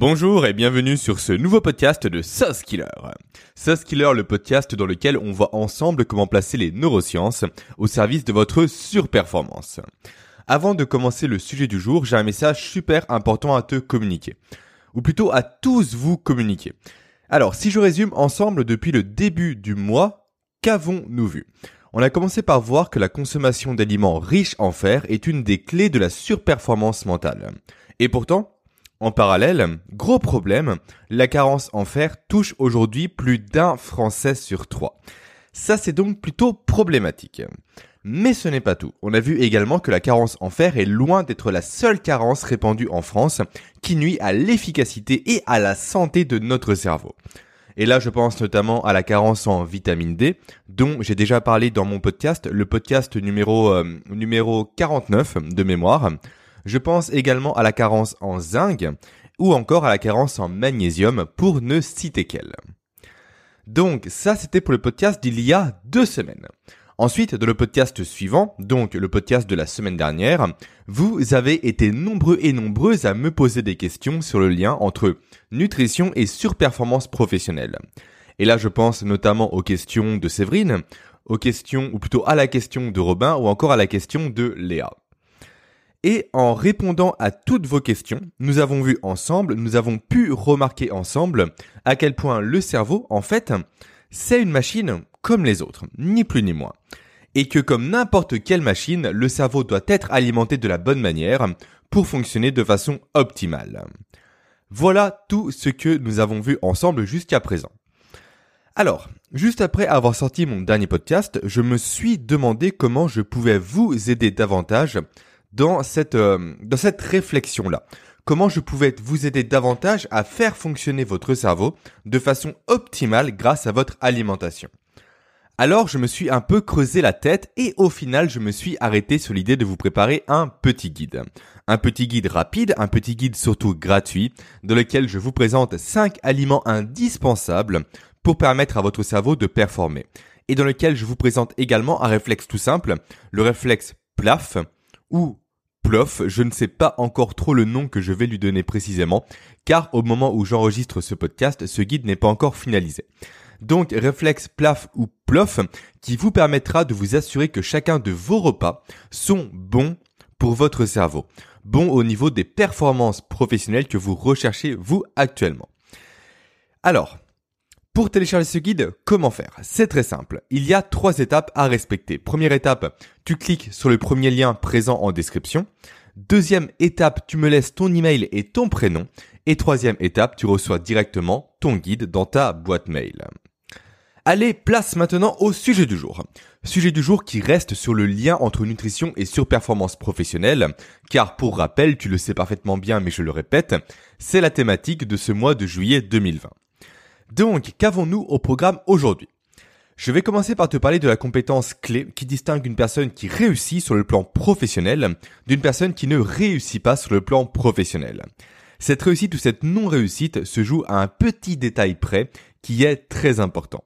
Bonjour et bienvenue sur ce nouveau podcast de Sauce Killer. Sauce Killer, le podcast dans lequel on voit ensemble comment placer les neurosciences au service de votre surperformance. Avant de commencer le sujet du jour, j'ai un message super important à te communiquer. Ou plutôt à tous vous communiquer. Alors, si je résume ensemble depuis le début du mois, qu'avons-nous vu? On a commencé par voir que la consommation d'aliments riches en fer est une des clés de la surperformance mentale. Et pourtant, en parallèle, gros problème, la carence en fer touche aujourd'hui plus d'un Français sur trois. Ça c'est donc plutôt problématique. Mais ce n'est pas tout. On a vu également que la carence en fer est loin d'être la seule carence répandue en France qui nuit à l'efficacité et à la santé de notre cerveau. Et là, je pense notamment à la carence en vitamine D, dont j'ai déjà parlé dans mon podcast, le podcast numéro, euh, numéro 49 de mémoire. Je pense également à la carence en zinc ou encore à la carence en magnésium pour ne citer qu'elle. Donc ça c'était pour le podcast d'il y a deux semaines. Ensuite, dans le podcast suivant, donc le podcast de la semaine dernière, vous avez été nombreux et nombreuses à me poser des questions sur le lien entre nutrition et surperformance professionnelle. Et là, je pense notamment aux questions de Séverine, aux questions, ou plutôt à la question de Robin, ou encore à la question de Léa. Et en répondant à toutes vos questions, nous avons vu ensemble, nous avons pu remarquer ensemble à quel point le cerveau, en fait, c'est une machine comme les autres, ni plus ni moins. Et que comme n'importe quelle machine, le cerveau doit être alimenté de la bonne manière pour fonctionner de façon optimale. Voilà tout ce que nous avons vu ensemble jusqu'à présent. Alors, juste après avoir sorti mon dernier podcast, je me suis demandé comment je pouvais vous aider davantage dans cette, euh, dans cette réflexion-là. Comment je pouvais vous aider davantage à faire fonctionner votre cerveau de façon optimale grâce à votre alimentation? Alors je me suis un peu creusé la tête et au final je me suis arrêté sur l'idée de vous préparer un petit guide. Un petit guide rapide, un petit guide surtout gratuit, dans lequel je vous présente 5 aliments indispensables pour permettre à votre cerveau de performer. Et dans lequel je vous présente également un réflexe tout simple, le réflexe PLAF, ou Je ne sais pas encore trop le nom que je vais lui donner précisément, car au moment où j'enregistre ce podcast, ce guide n'est pas encore finalisé. Donc réflexe plaf ou plof qui vous permettra de vous assurer que chacun de vos repas sont bons pour votre cerveau, bons au niveau des performances professionnelles que vous recherchez vous actuellement. Alors, pour télécharger ce guide, comment faire? C'est très simple. Il y a trois étapes à respecter. Première étape, tu cliques sur le premier lien présent en description. Deuxième étape, tu me laisses ton email et ton prénom. Et troisième étape, tu reçois directement ton guide dans ta boîte mail. Allez, place maintenant au sujet du jour. Sujet du jour qui reste sur le lien entre nutrition et surperformance professionnelle, car pour rappel, tu le sais parfaitement bien mais je le répète, c'est la thématique de ce mois de juillet 2020. Donc, qu'avons-nous au programme aujourd'hui? Je vais commencer par te parler de la compétence clé qui distingue une personne qui réussit sur le plan professionnel d'une personne qui ne réussit pas sur le plan professionnel. Cette réussite ou cette non-réussite se joue à un petit détail près qui est très important.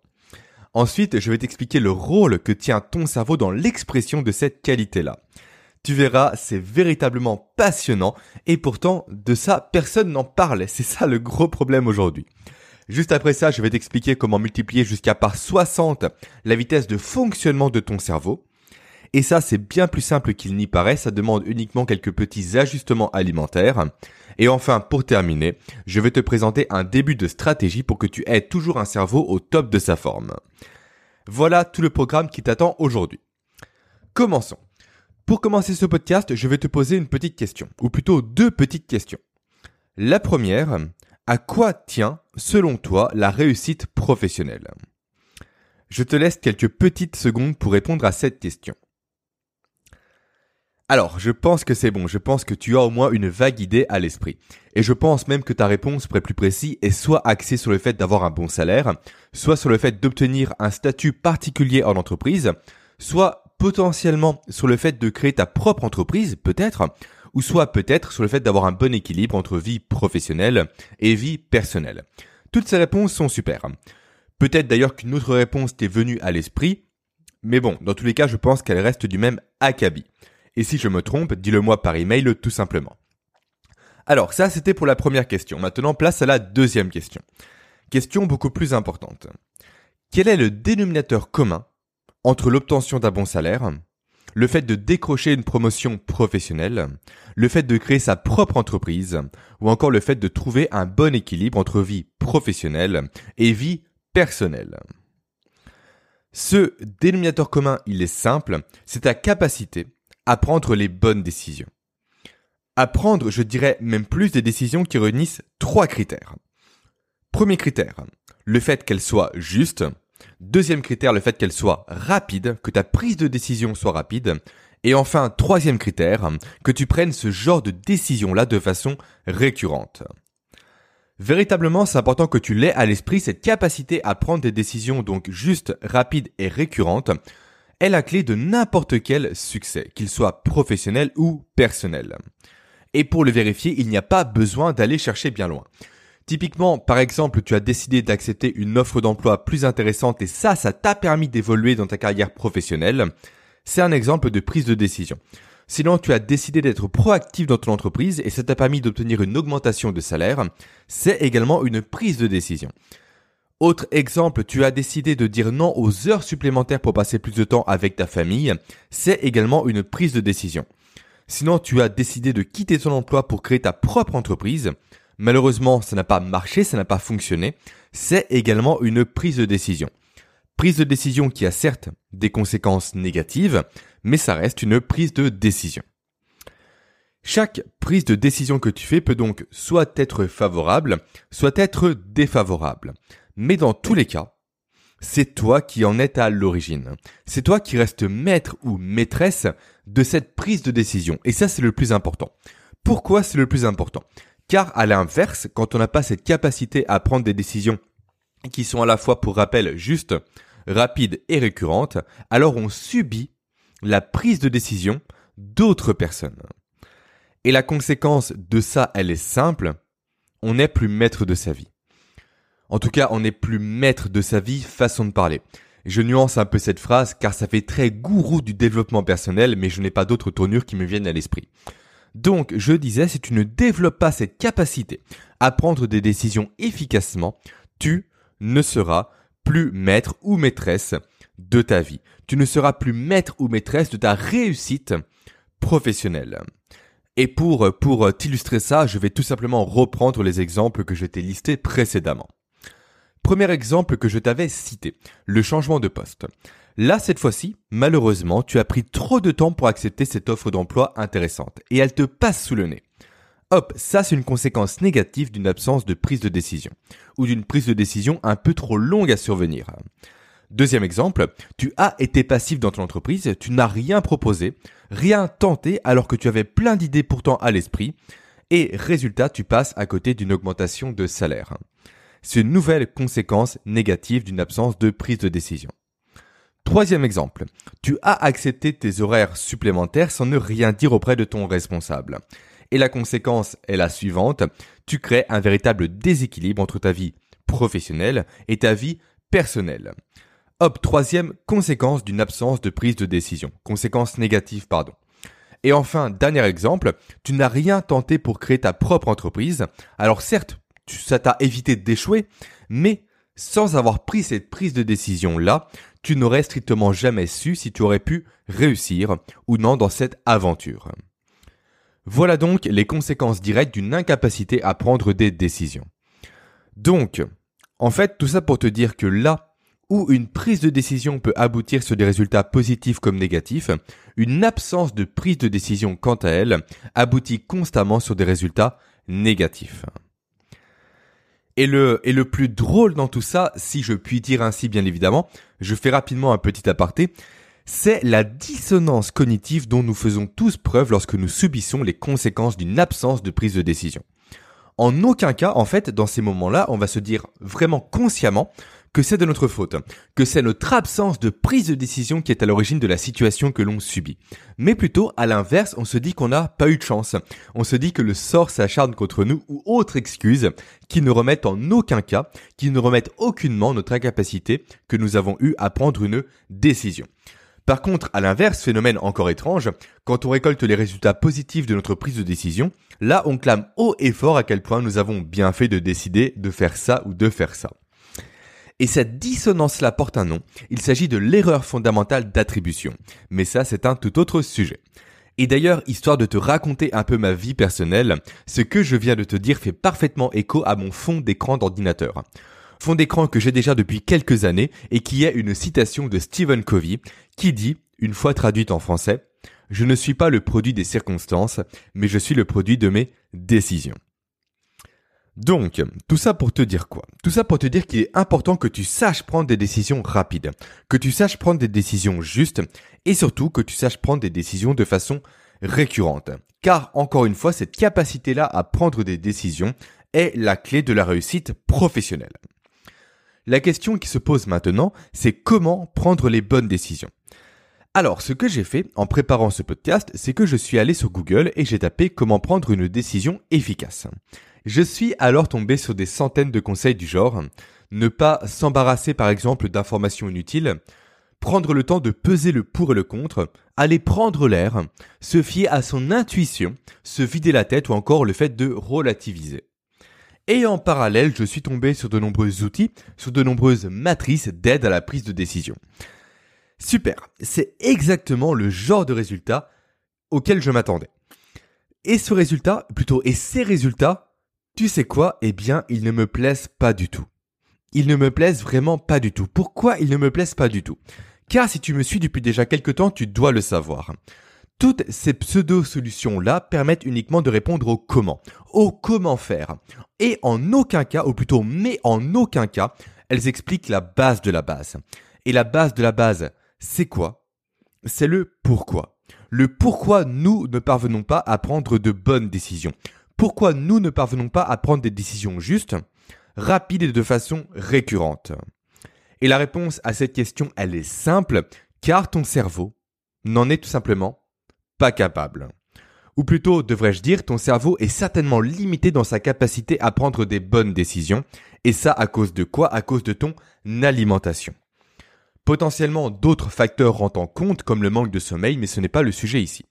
Ensuite, je vais t'expliquer le rôle que tient ton cerveau dans l'expression de cette qualité-là. Tu verras, c'est véritablement passionnant et pourtant de ça, personne n'en parle. C'est ça le gros problème aujourd'hui. Juste après ça, je vais t'expliquer comment multiplier jusqu'à par 60 la vitesse de fonctionnement de ton cerveau. Et ça, c'est bien plus simple qu'il n'y paraît, ça demande uniquement quelques petits ajustements alimentaires. Et enfin, pour terminer, je vais te présenter un début de stratégie pour que tu aies toujours un cerveau au top de sa forme. Voilà tout le programme qui t'attend aujourd'hui. Commençons. Pour commencer ce podcast, je vais te poser une petite question, ou plutôt deux petites questions. La première, à quoi tient, selon toi, la réussite professionnelle? Je te laisse quelques petites secondes pour répondre à cette question. Alors, je pense que c'est bon, je pense que tu as au moins une vague idée à l'esprit. Et je pense même que ta réponse, pour plus précis, est soit axée sur le fait d'avoir un bon salaire, soit sur le fait d'obtenir un statut particulier en entreprise, soit potentiellement sur le fait de créer ta propre entreprise, peut-être, ou soit peut-être sur le fait d'avoir un bon équilibre entre vie professionnelle et vie personnelle. Toutes ces réponses sont super. Peut-être d'ailleurs qu'une autre réponse t'est venue à l'esprit, mais bon, dans tous les cas, je pense qu'elle reste du même acabit. Et si je me trompe, dis-le moi par email tout simplement. Alors ça c'était pour la première question. Maintenant place à la deuxième question. Question beaucoup plus importante. Quel est le dénominateur commun entre l'obtention d'un bon salaire, le fait de décrocher une promotion professionnelle, le fait de créer sa propre entreprise, ou encore le fait de trouver un bon équilibre entre vie professionnelle et vie personnelle. Ce dénominateur commun, il est simple, c'est ta capacité à prendre les bonnes décisions. À prendre, je dirais même plus des décisions qui réunissent trois critères. Premier critère, le fait qu'elles soient justes. Deuxième critère, le fait qu'elles soient rapides, que ta prise de décision soit rapide. Et enfin, troisième critère, que tu prennes ce genre de décision-là de façon récurrente. Véritablement, c'est important que tu l'aies à l'esprit, cette capacité à prendre des décisions donc justes, rapides et récurrentes est la clé de n'importe quel succès, qu'il soit professionnel ou personnel. Et pour le vérifier, il n'y a pas besoin d'aller chercher bien loin. Typiquement, par exemple, tu as décidé d'accepter une offre d'emploi plus intéressante et ça, ça t'a permis d'évoluer dans ta carrière professionnelle. C'est un exemple de prise de décision. Sinon, tu as décidé d'être proactif dans ton entreprise et ça t'a permis d'obtenir une augmentation de salaire. C'est également une prise de décision. Autre exemple, tu as décidé de dire non aux heures supplémentaires pour passer plus de temps avec ta famille. C'est également une prise de décision. Sinon, tu as décidé de quitter ton emploi pour créer ta propre entreprise. Malheureusement, ça n'a pas marché, ça n'a pas fonctionné. C'est également une prise de décision. Prise de décision qui a certes des conséquences négatives, mais ça reste une prise de décision. Chaque prise de décision que tu fais peut donc soit être favorable, soit être défavorable. Mais dans tous les cas, c'est toi qui en es à l'origine. C'est toi qui restes maître ou maîtresse de cette prise de décision. Et ça, c'est le plus important. Pourquoi c'est le plus important? Car à l'inverse, quand on n'a pas cette capacité à prendre des décisions qui sont à la fois, pour rappel, justes, rapides et récurrentes, alors on subit la prise de décision d'autres personnes. Et la conséquence de ça, elle est simple, on n'est plus maître de sa vie. En tout cas, on n'est plus maître de sa vie, façon de parler. Je nuance un peu cette phrase car ça fait très gourou du développement personnel, mais je n'ai pas d'autres tournures qui me viennent à l'esprit. Donc, je disais, si tu ne développes pas cette capacité à prendre des décisions efficacement, tu ne seras plus maître ou maîtresse de ta vie. Tu ne seras plus maître ou maîtresse de ta réussite professionnelle. Et pour, pour t'illustrer ça, je vais tout simplement reprendre les exemples que je t'ai listés précédemment. Premier exemple que je t'avais cité, le changement de poste. Là, cette fois-ci, malheureusement, tu as pris trop de temps pour accepter cette offre d'emploi intéressante et elle te passe sous le nez. Hop, ça c'est une conséquence négative d'une absence de prise de décision ou d'une prise de décision un peu trop longue à survenir. Deuxième exemple, tu as été passif dans ton entreprise, tu n'as rien proposé, rien tenté alors que tu avais plein d'idées pourtant à l'esprit, et résultat, tu passes à côté d'une augmentation de salaire. C'est une nouvelle conséquence négative d'une absence de prise de décision. Troisième exemple, tu as accepté tes horaires supplémentaires sans ne rien dire auprès de ton responsable. Et la conséquence est la suivante, tu crées un véritable déséquilibre entre ta vie professionnelle et ta vie personnelle. Hop, troisième conséquence d'une absence de prise de décision. Conséquence négative, pardon. Et enfin, dernier exemple, tu n'as rien tenté pour créer ta propre entreprise. Alors certes, ça t'a évité d'échouer, mais sans avoir pris cette prise de décision-là, tu n'aurais strictement jamais su si tu aurais pu réussir ou non dans cette aventure. Voilà donc les conséquences directes d'une incapacité à prendre des décisions. Donc, en fait, tout ça pour te dire que là où une prise de décision peut aboutir sur des résultats positifs comme négatifs, une absence de prise de décision quant à elle aboutit constamment sur des résultats négatifs. Et le, et le plus drôle dans tout ça, si je puis dire ainsi bien évidemment, je fais rapidement un petit aparté, c'est la dissonance cognitive dont nous faisons tous preuve lorsque nous subissons les conséquences d'une absence de prise de décision. En aucun cas, en fait, dans ces moments-là, on va se dire vraiment consciemment que c'est de notre faute, que c'est notre absence de prise de décision qui est à l'origine de la situation que l'on subit. Mais plutôt, à l'inverse, on se dit qu'on n'a pas eu de chance. On se dit que le sort s'acharne contre nous ou autre excuse qui ne remettent en aucun cas, qui ne remettent aucunement notre incapacité que nous avons eu à prendre une décision. Par contre, à l'inverse, phénomène encore étrange, quand on récolte les résultats positifs de notre prise de décision, là on clame haut et fort à quel point nous avons bien fait de décider de faire ça ou de faire ça. Et cette dissonance-là porte un nom, il s'agit de l'erreur fondamentale d'attribution. Mais ça, c'est un tout autre sujet. Et d'ailleurs, histoire de te raconter un peu ma vie personnelle, ce que je viens de te dire fait parfaitement écho à mon fond d'écran d'ordinateur fond d'écran que j'ai déjà depuis quelques années et qui est une citation de Stephen Covey qui dit, une fois traduite en français, Je ne suis pas le produit des circonstances, mais je suis le produit de mes décisions. Donc, tout ça pour te dire quoi? Tout ça pour te dire qu'il est important que tu saches prendre des décisions rapides, que tu saches prendre des décisions justes et surtout que tu saches prendre des décisions de façon récurrente. Car encore une fois, cette capacité-là à prendre des décisions est la clé de la réussite professionnelle. La question qui se pose maintenant, c'est comment prendre les bonnes décisions? Alors, ce que j'ai fait en préparant ce podcast, c'est que je suis allé sur Google et j'ai tapé comment prendre une décision efficace. Je suis alors tombé sur des centaines de conseils du genre ne pas s'embarrasser par exemple d'informations inutiles, prendre le temps de peser le pour et le contre, aller prendre l'air, se fier à son intuition, se vider la tête ou encore le fait de relativiser. Et en parallèle, je suis tombé sur de nombreux outils, sur de nombreuses matrices d'aide à la prise de décision. Super, c'est exactement le genre de résultat auquel je m'attendais. Et ce résultat, plutôt, et ces résultats, tu sais quoi? Eh bien, ils ne me plaisent pas du tout. Ils ne me plaisent vraiment pas du tout. Pourquoi ils ne me plaisent pas du tout? Car si tu me suis depuis déjà quelques temps, tu dois le savoir. Toutes ces pseudo-solutions-là permettent uniquement de répondre au comment, au comment faire. Et en aucun cas, ou plutôt mais en aucun cas, elles expliquent la base de la base. Et la base de la base, c'est quoi? C'est le pourquoi. Le pourquoi nous ne parvenons pas à prendre de bonnes décisions. Pourquoi nous ne parvenons pas à prendre des décisions justes, rapides et de façon récurrente? Et la réponse à cette question, elle est simple, car ton cerveau n'en est tout simplement pas capable. Ou plutôt, devrais-je dire, ton cerveau est certainement limité dans sa capacité à prendre des bonnes décisions. Et ça à cause de quoi? À cause de ton alimentation. Potentiellement, d'autres facteurs rentrent en compte, comme le manque de sommeil, mais ce n'est pas le sujet ici.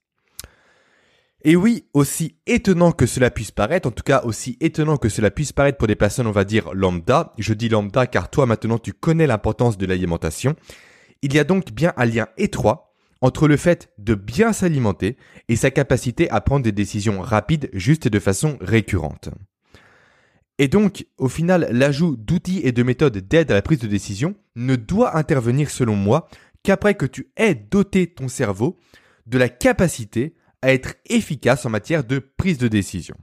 Et oui, aussi étonnant que cela puisse paraître, en tout cas aussi étonnant que cela puisse paraître pour des personnes, on va dire, lambda, je dis lambda car toi maintenant tu connais l'importance de l'alimentation, il y a donc bien un lien étroit entre le fait de bien s'alimenter et sa capacité à prendre des décisions rapides, justes et de façon récurrente. Et donc, au final, l'ajout d'outils et de méthodes d'aide à la prise de décision ne doit intervenir selon moi qu'après que tu aies doté ton cerveau de la capacité à être efficace en matière de prise de décision.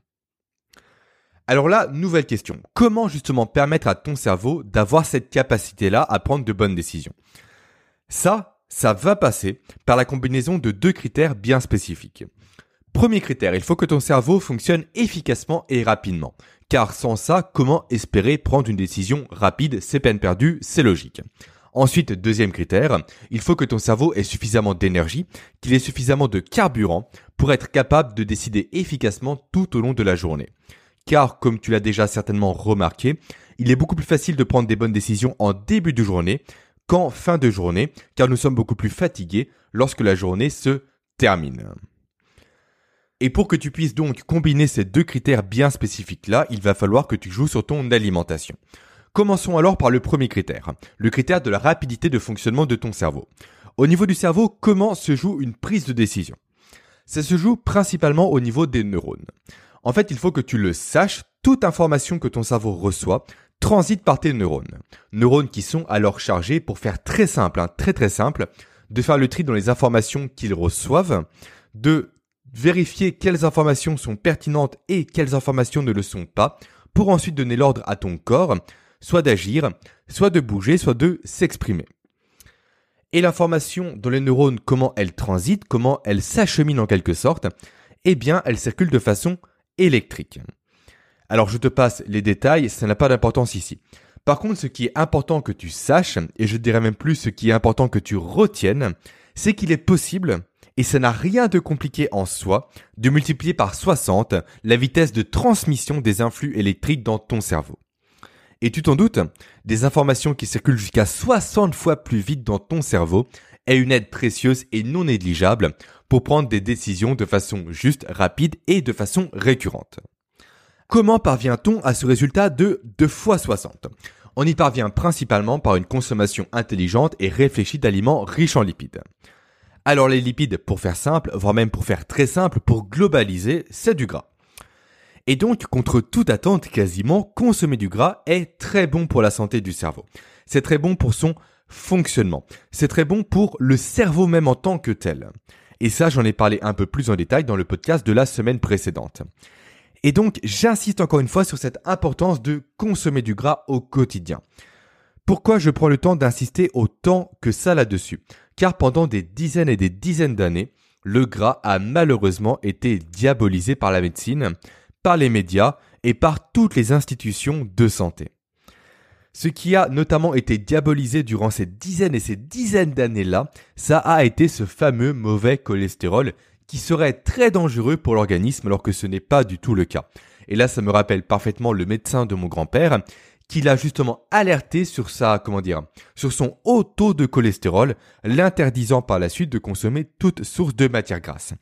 Alors là, nouvelle question. Comment justement permettre à ton cerveau d'avoir cette capacité-là à prendre de bonnes décisions? Ça, ça va passer par la combinaison de deux critères bien spécifiques. Premier critère, il faut que ton cerveau fonctionne efficacement et rapidement. Car sans ça, comment espérer prendre une décision rapide C'est peine perdue, c'est logique. Ensuite, deuxième critère, il faut que ton cerveau ait suffisamment d'énergie, qu'il ait suffisamment de carburant pour être capable de décider efficacement tout au long de la journée. Car, comme tu l'as déjà certainement remarqué, il est beaucoup plus facile de prendre des bonnes décisions en début de journée qu'en fin de journée, car nous sommes beaucoup plus fatigués lorsque la journée se termine. Et pour que tu puisses donc combiner ces deux critères bien spécifiques-là, il va falloir que tu joues sur ton alimentation. Commençons alors par le premier critère, le critère de la rapidité de fonctionnement de ton cerveau. Au niveau du cerveau, comment se joue une prise de décision? Ça se joue principalement au niveau des neurones. En fait, il faut que tu le saches, toute information que ton cerveau reçoit transite par tes neurones. Neurones qui sont alors chargés, pour faire très simple, hein, très très simple, de faire le tri dans les informations qu'ils reçoivent, de vérifier quelles informations sont pertinentes et quelles informations ne le sont pas, pour ensuite donner l'ordre à ton corps, soit d'agir, soit de bouger, soit de s'exprimer. Et l'information dans les neurones, comment elle transite, comment elle s'achemine en quelque sorte, eh bien, elle circule de façon électrique. Alors je te passe les détails, ça n'a pas d'importance ici. Par contre, ce qui est important que tu saches, et je dirais même plus ce qui est important que tu retiennes, c'est qu'il est possible, et ça n'a rien de compliqué en soi, de multiplier par 60 la vitesse de transmission des influx électriques dans ton cerveau. Et tu t'en doutes, des informations qui circulent jusqu'à 60 fois plus vite dans ton cerveau, est une aide précieuse et non négligeable pour prendre des décisions de façon juste, rapide et de façon récurrente. Comment parvient-on à ce résultat de 2 fois 60 On y parvient principalement par une consommation intelligente et réfléchie d'aliments riches en lipides. Alors les lipides, pour faire simple, voire même pour faire très simple, pour globaliser, c'est du gras. Et donc, contre toute attente quasiment, consommer du gras est très bon pour la santé du cerveau. C'est très bon pour son fonctionnement. C'est très bon pour le cerveau même en tant que tel. Et ça, j'en ai parlé un peu plus en détail dans le podcast de la semaine précédente. Et donc, j'insiste encore une fois sur cette importance de consommer du gras au quotidien. Pourquoi je prends le temps d'insister autant que ça là-dessus? Car pendant des dizaines et des dizaines d'années, le gras a malheureusement été diabolisé par la médecine, par les médias et par toutes les institutions de santé. Ce qui a notamment été diabolisé durant ces dizaines et ces dizaines d'années-là, ça a été ce fameux mauvais cholestérol qui serait très dangereux pour l'organisme alors que ce n'est pas du tout le cas. Et là, ça me rappelle parfaitement le médecin de mon grand-père qui l'a justement alerté sur sa, comment dire, sur son haut taux de cholestérol, l'interdisant par la suite de consommer toute source de matière grasse.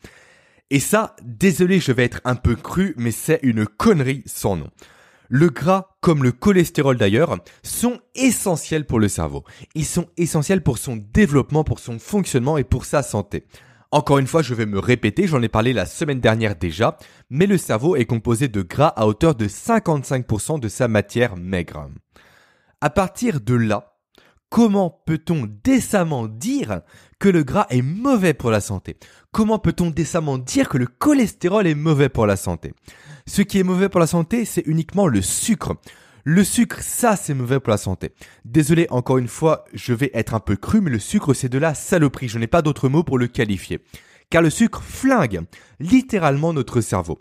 Et ça, désolé, je vais être un peu cru, mais c'est une connerie sans nom. Le gras, comme le cholestérol d'ailleurs, sont essentiels pour le cerveau. Ils sont essentiels pour son développement, pour son fonctionnement et pour sa santé. Encore une fois, je vais me répéter, j'en ai parlé la semaine dernière déjà, mais le cerveau est composé de gras à hauteur de 55% de sa matière maigre. À partir de là, Comment peut-on décemment dire que le gras est mauvais pour la santé? Comment peut-on décemment dire que le cholestérol est mauvais pour la santé? Ce qui est mauvais pour la santé, c'est uniquement le sucre. Le sucre, ça, c'est mauvais pour la santé. Désolé, encore une fois, je vais être un peu cru, mais le sucre, c'est de la saloperie. Je n'ai pas d'autre mot pour le qualifier. Car le sucre flingue littéralement notre cerveau.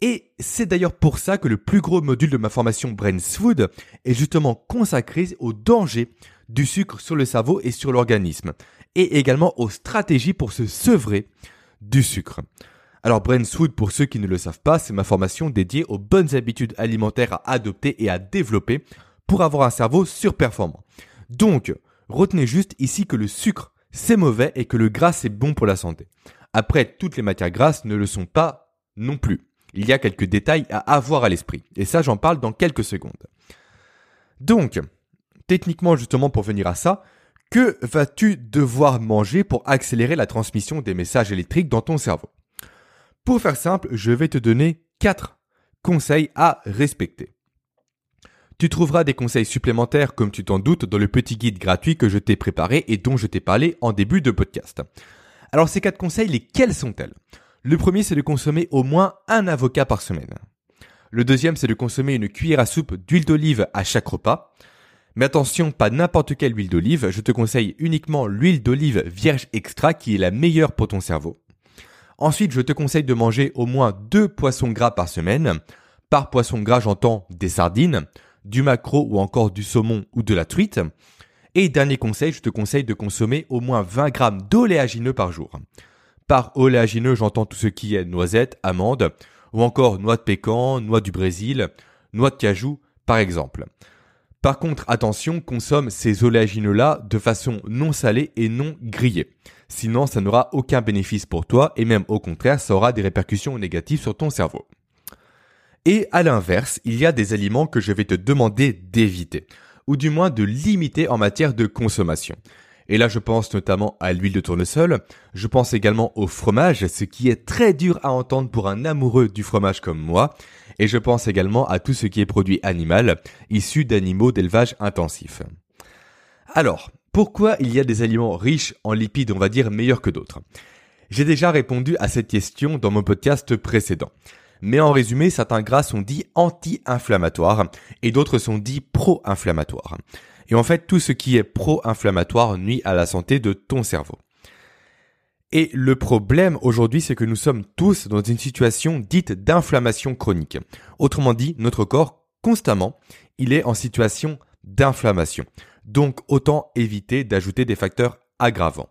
Et c'est d'ailleurs pour ça que le plus gros module de ma formation Brains Food est justement consacré au danger du sucre sur le cerveau et sur l'organisme, et également aux stratégies pour se sevrer du sucre. Alors Brain Food, pour ceux qui ne le savent pas, c'est ma formation dédiée aux bonnes habitudes alimentaires à adopter et à développer pour avoir un cerveau surperformant. Donc, retenez juste ici que le sucre, c'est mauvais et que le gras, c'est bon pour la santé. Après, toutes les matières grasses ne le sont pas non plus. Il y a quelques détails à avoir à l'esprit. Et ça, j'en parle dans quelques secondes. Donc, techniquement justement pour venir à ça, que vas-tu devoir manger pour accélérer la transmission des messages électriques dans ton cerveau? Pour faire simple, je vais te donner 4 conseils à respecter. Tu trouveras des conseils supplémentaires, comme tu t'en doutes, dans le petit guide gratuit que je t'ai préparé et dont je t'ai parlé en début de podcast. Alors ces 4 conseils, lesquels sont-elles? Le premier, c'est de consommer au moins un avocat par semaine. Le deuxième, c'est de consommer une cuillère à soupe d'huile d'olive à chaque repas. Mais attention, pas n'importe quelle huile d'olive, je te conseille uniquement l'huile d'olive vierge extra qui est la meilleure pour ton cerveau. Ensuite, je te conseille de manger au moins deux poissons gras par semaine. Par poisson gras, j'entends des sardines, du maquereau ou encore du saumon ou de la truite. Et dernier conseil, je te conseille de consommer au moins 20 grammes d'oléagineux par jour. Par oléagineux, j'entends tout ce qui est noisettes, amandes, ou encore noix de pécan, noix du Brésil, noix de cajou, par exemple. Par contre, attention, consomme ces oléagineux-là de façon non salée et non grillée. Sinon, ça n'aura aucun bénéfice pour toi et même au contraire, ça aura des répercussions négatives sur ton cerveau. Et à l'inverse, il y a des aliments que je vais te demander d'éviter, ou du moins de limiter en matière de consommation. Et là, je pense notamment à l'huile de tournesol, je pense également au fromage, ce qui est très dur à entendre pour un amoureux du fromage comme moi, et je pense également à tout ce qui est produit animal, issu d'animaux d'élevage intensif. Alors, pourquoi il y a des aliments riches en lipides, on va dire, meilleurs que d'autres? J'ai déjà répondu à cette question dans mon podcast précédent. Mais en résumé, certains gras sont dits anti-inflammatoires et d'autres sont dits pro-inflammatoires. Et en fait, tout ce qui est pro-inflammatoire nuit à la santé de ton cerveau. Et le problème aujourd'hui, c'est que nous sommes tous dans une situation dite d'inflammation chronique. Autrement dit, notre corps, constamment, il est en situation d'inflammation. Donc, autant éviter d'ajouter des facteurs aggravants.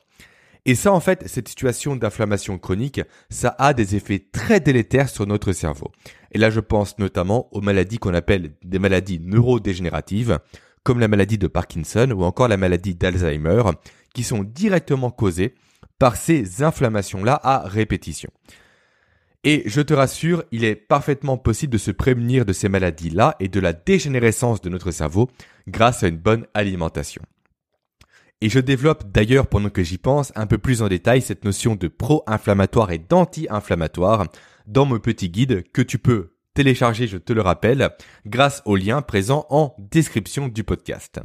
Et ça, en fait, cette situation d'inflammation chronique, ça a des effets très délétères sur notre cerveau. Et là, je pense notamment aux maladies qu'on appelle des maladies neurodégénératives, comme la maladie de Parkinson ou encore la maladie d'Alzheimer, qui sont directement causées par ces inflammations-là à répétition. Et je te rassure, il est parfaitement possible de se prémunir de ces maladies-là et de la dégénérescence de notre cerveau grâce à une bonne alimentation. Et je développe d'ailleurs, pendant que j'y pense, un peu plus en détail cette notion de pro-inflammatoire et d'anti-inflammatoire dans mon petit guide que tu peux télécharger, je te le rappelle, grâce au lien présent en description du podcast.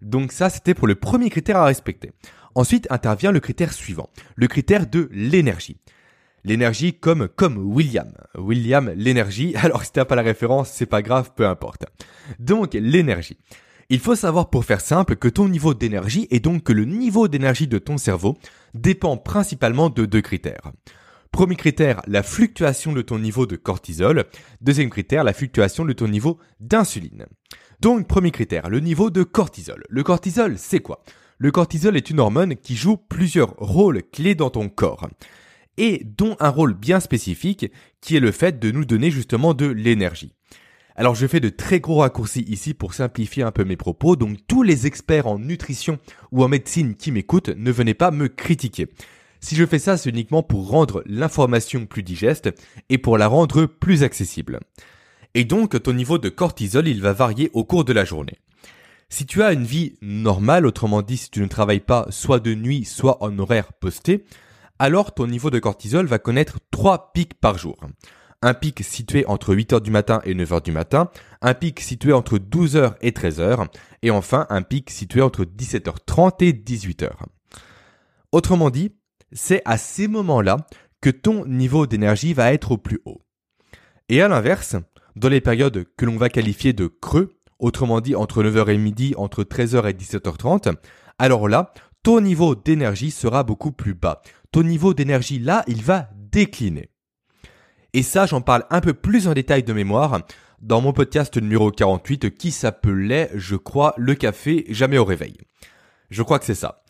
Donc ça, c'était pour le premier critère à respecter. Ensuite intervient le critère suivant, le critère de l'énergie. L'énergie comme, comme William. William, l'énergie. Alors, si t'as pas la référence, c'est pas grave, peu importe. Donc, l'énergie. Il faut savoir pour faire simple que ton niveau d'énergie et donc que le niveau d'énergie de ton cerveau dépend principalement de deux critères. Premier critère, la fluctuation de ton niveau de cortisol. Deuxième critère, la fluctuation de ton niveau d'insuline. Donc, premier critère, le niveau de cortisol. Le cortisol, c'est quoi? Le cortisol est une hormone qui joue plusieurs rôles clés dans ton corps et dont un rôle bien spécifique qui est le fait de nous donner justement de l'énergie. Alors je fais de très gros raccourcis ici pour simplifier un peu mes propos, donc tous les experts en nutrition ou en médecine qui m'écoutent, ne venez pas me critiquer. Si je fais ça, c'est uniquement pour rendre l'information plus digeste et pour la rendre plus accessible. Et donc, ton niveau de cortisol, il va varier au cours de la journée. Si tu as une vie normale, autrement dit, si tu ne travailles pas soit de nuit, soit en horaire posté, alors ton niveau de cortisol va connaître trois pics par jour. Un pic situé entre 8h du matin et 9h du matin, un pic situé entre 12h et 13h, et enfin un pic situé entre 17h30 et 18h. Autrement dit, c'est à ces moments-là que ton niveau d'énergie va être au plus haut. Et à l'inverse, dans les périodes que l'on va qualifier de creux, autrement dit entre 9h et midi, entre 13h et 17h30, alors là, ton niveau d'énergie sera beaucoup plus bas. Ton niveau d'énergie là, il va décliner. Et ça, j'en parle un peu plus en détail de mémoire dans mon podcast numéro 48 qui s'appelait, je crois, le café jamais au réveil. Je crois que c'est ça.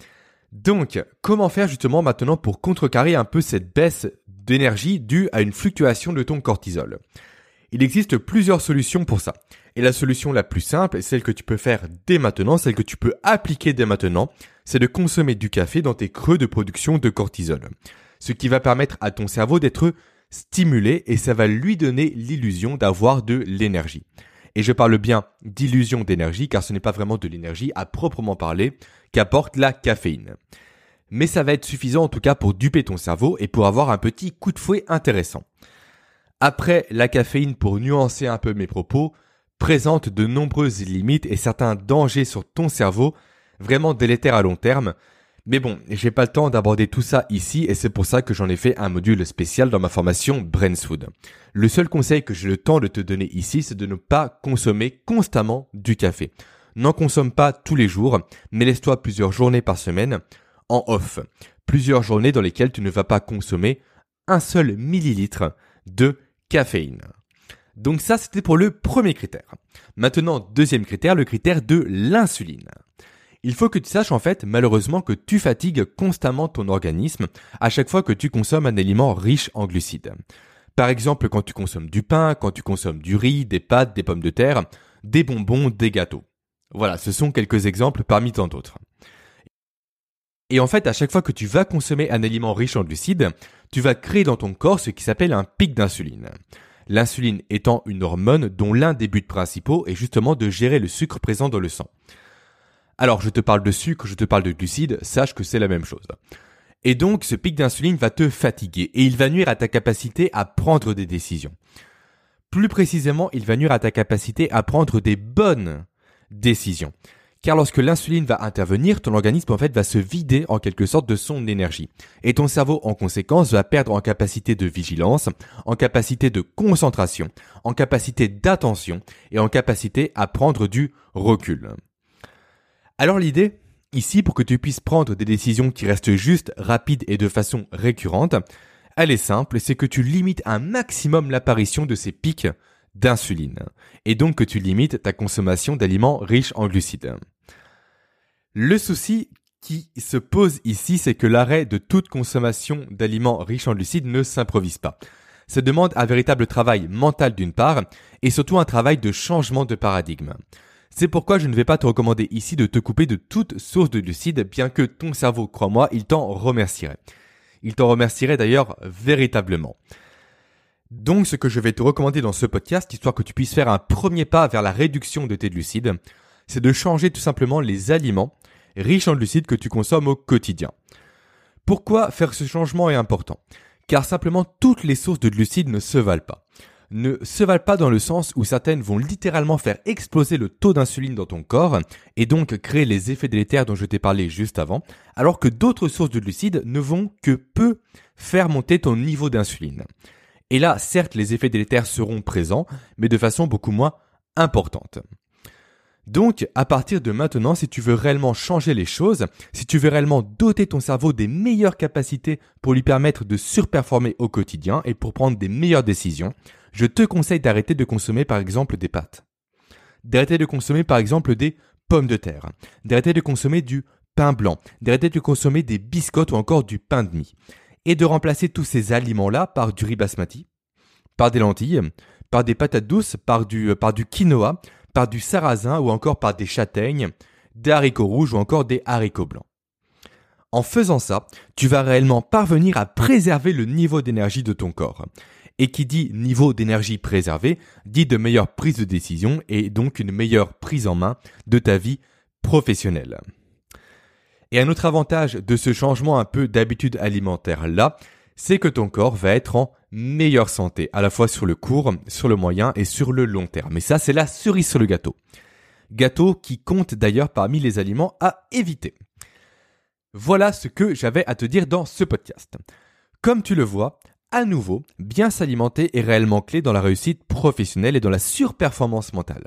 Donc, comment faire justement maintenant pour contrecarrer un peu cette baisse d'énergie due à une fluctuation de ton cortisol? Il existe plusieurs solutions pour ça. Et la solution la plus simple, celle que tu peux faire dès maintenant, celle que tu peux appliquer dès maintenant, c'est de consommer du café dans tes creux de production de cortisol. Ce qui va permettre à ton cerveau d'être stimulé et ça va lui donner l'illusion d'avoir de l'énergie. Et je parle bien d'illusion d'énergie car ce n'est pas vraiment de l'énergie à proprement parler qu'apporte la caféine. Mais ça va être suffisant en tout cas pour duper ton cerveau et pour avoir un petit coup de fouet intéressant. Après, la caféine, pour nuancer un peu mes propos, présente de nombreuses limites et certains dangers sur ton cerveau, vraiment délétères à long terme. Mais bon, j'ai pas le temps d'aborder tout ça ici et c'est pour ça que j'en ai fait un module spécial dans ma formation Brainsfood. Le seul conseil que j'ai le temps de te donner ici, c'est de ne pas consommer constamment du café. N'en consomme pas tous les jours, mais laisse-toi plusieurs journées par semaine en off. Plusieurs journées dans lesquelles tu ne vas pas consommer un seul millilitre de caféine. Donc ça, c'était pour le premier critère. Maintenant, deuxième critère, le critère de l'insuline. Il faut que tu saches en fait malheureusement que tu fatigues constamment ton organisme à chaque fois que tu consommes un aliment riche en glucides. Par exemple, quand tu consommes du pain, quand tu consommes du riz, des pâtes, des pommes de terre, des bonbons, des gâteaux. Voilà, ce sont quelques exemples parmi tant d'autres. Et en fait, à chaque fois que tu vas consommer un aliment riche en glucides, tu vas créer dans ton corps ce qui s'appelle un pic d'insuline l'insuline étant une hormone dont l'un des buts principaux est justement de gérer le sucre présent dans le sang. Alors je te parle de sucre, je te parle de glucides, sache que c'est la même chose. Et donc ce pic d'insuline va te fatiguer et il va nuire à ta capacité à prendre des décisions. Plus précisément, il va nuire à ta capacité à prendre des bonnes décisions. Car lorsque l'insuline va intervenir, ton organisme en fait va se vider en quelque sorte de son énergie. Et ton cerveau en conséquence va perdre en capacité de vigilance, en capacité de concentration, en capacité d'attention et en capacité à prendre du recul. Alors l'idée, ici pour que tu puisses prendre des décisions qui restent justes, rapides et de façon récurrente, elle est simple, c'est que tu limites un maximum l'apparition de ces pics d'insuline, et donc que tu limites ta consommation d'aliments riches en glucides. Le souci qui se pose ici, c'est que l'arrêt de toute consommation d'aliments riches en glucides ne s'improvise pas. Ça demande un véritable travail mental d'une part, et surtout un travail de changement de paradigme. C'est pourquoi je ne vais pas te recommander ici de te couper de toute source de glucides, bien que ton cerveau, crois-moi, il t'en remercierait. Il t'en remercierait d'ailleurs véritablement. Donc ce que je vais te recommander dans ce podcast, histoire que tu puisses faire un premier pas vers la réduction de tes glucides, c'est de changer tout simplement les aliments riches en glucides que tu consommes au quotidien. Pourquoi faire ce changement est important? Car simplement toutes les sources de glucides ne se valent pas. Ne se valent pas dans le sens où certaines vont littéralement faire exploser le taux d'insuline dans ton corps et donc créer les effets délétères dont je t'ai parlé juste avant, alors que d'autres sources de glucides ne vont que peu faire monter ton niveau d'insuline. Et là, certes, les effets délétères seront présents, mais de façon beaucoup moins importante. Donc, à partir de maintenant, si tu veux réellement changer les choses, si tu veux réellement doter ton cerveau des meilleures capacités pour lui permettre de surperformer au quotidien et pour prendre des meilleures décisions, je te conseille d'arrêter de consommer par exemple des pâtes. D'arrêter de consommer par exemple des pommes de terre. D'arrêter de consommer du pain blanc. D'arrêter de consommer des biscottes ou encore du pain de mie et de remplacer tous ces aliments-là par du riz basmati, par des lentilles, par des patates douces, par du, euh, par du quinoa, par du sarrasin ou encore par des châtaignes, des haricots rouges ou encore des haricots blancs. En faisant ça, tu vas réellement parvenir à préserver le niveau d'énergie de ton corps. Et qui dit niveau d'énergie préservé, dit de meilleures prises de décision et donc une meilleure prise en main de ta vie professionnelle. Et un autre avantage de ce changement un peu d'habitude alimentaire là, c'est que ton corps va être en meilleure santé, à la fois sur le court, sur le moyen et sur le long terme. Et ça, c'est la cerise sur le gâteau. Gâteau qui compte d'ailleurs parmi les aliments à éviter. Voilà ce que j'avais à te dire dans ce podcast. Comme tu le vois, à nouveau, bien s'alimenter est réellement clé dans la réussite professionnelle et dans la surperformance mentale.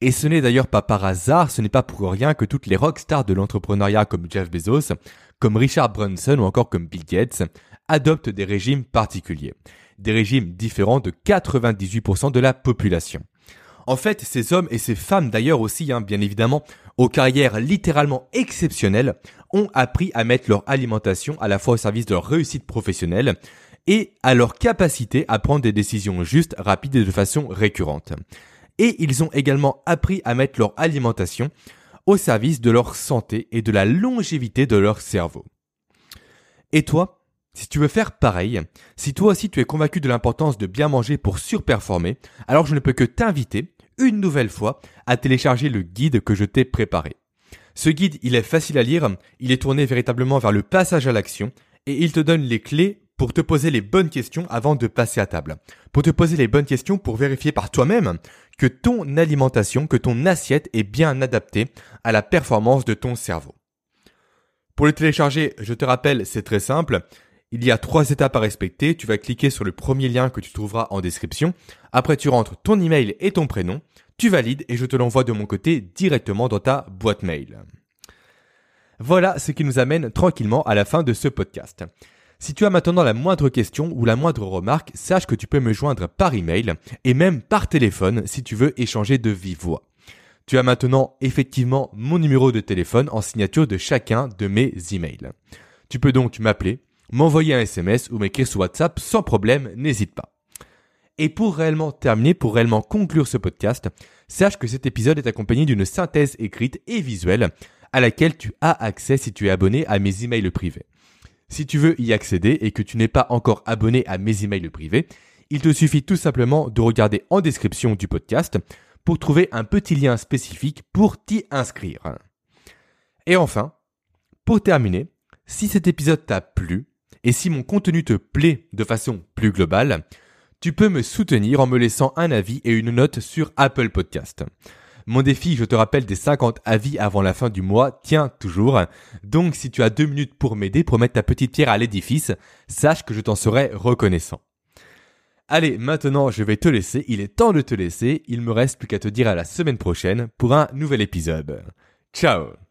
Et ce n'est d'ailleurs pas par hasard, ce n'est pas pour rien que toutes les rockstars de l'entrepreneuriat comme Jeff Bezos, comme Richard Branson ou encore comme Bill Gates adoptent des régimes particuliers. Des régimes différents de 98% de la population. En fait, ces hommes et ces femmes d'ailleurs aussi, hein, bien évidemment, aux carrières littéralement exceptionnelles, ont appris à mettre leur alimentation à la fois au service de leur réussite professionnelle et à leur capacité à prendre des décisions justes, rapides et de façon récurrente et ils ont également appris à mettre leur alimentation au service de leur santé et de la longévité de leur cerveau. Et toi, si tu veux faire pareil, si toi aussi tu es convaincu de l'importance de bien manger pour surperformer, alors je ne peux que t'inviter, une nouvelle fois, à télécharger le guide que je t'ai préparé. Ce guide, il est facile à lire, il est tourné véritablement vers le passage à l'action, et il te donne les clés pour te poser les bonnes questions avant de passer à table. Pour te poser les bonnes questions pour vérifier par toi-même que ton alimentation, que ton assiette est bien adaptée à la performance de ton cerveau. Pour le télécharger, je te rappelle, c'est très simple. Il y a trois étapes à respecter. Tu vas cliquer sur le premier lien que tu trouveras en description. Après, tu rentres ton email et ton prénom. Tu valides et je te l'envoie de mon côté directement dans ta boîte mail. Voilà ce qui nous amène tranquillement à la fin de ce podcast. Si tu as maintenant la moindre question ou la moindre remarque, sache que tu peux me joindre par email et même par téléphone si tu veux échanger de vive voix. Tu as maintenant effectivement mon numéro de téléphone en signature de chacun de mes emails. Tu peux donc m'appeler, m'envoyer un SMS ou m'écrire sur WhatsApp sans problème, n'hésite pas. Et pour réellement terminer, pour réellement conclure ce podcast, sache que cet épisode est accompagné d'une synthèse écrite et visuelle à laquelle tu as accès si tu es abonné à mes emails privés. Si tu veux y accéder et que tu n'es pas encore abonné à mes emails privés, il te suffit tout simplement de regarder en description du podcast pour trouver un petit lien spécifique pour t'y inscrire. Et enfin, pour terminer, si cet épisode t'a plu et si mon contenu te plaît de façon plus globale, tu peux me soutenir en me laissant un avis et une note sur Apple Podcast. Mon défi, je te rappelle, des 50 avis avant la fin du mois tient toujours. Donc si tu as deux minutes pour m'aider, pour mettre ta petite pierre à l'édifice, sache que je t'en serai reconnaissant. Allez, maintenant je vais te laisser, il est temps de te laisser, il me reste plus qu'à te dire à la semaine prochaine pour un nouvel épisode. Ciao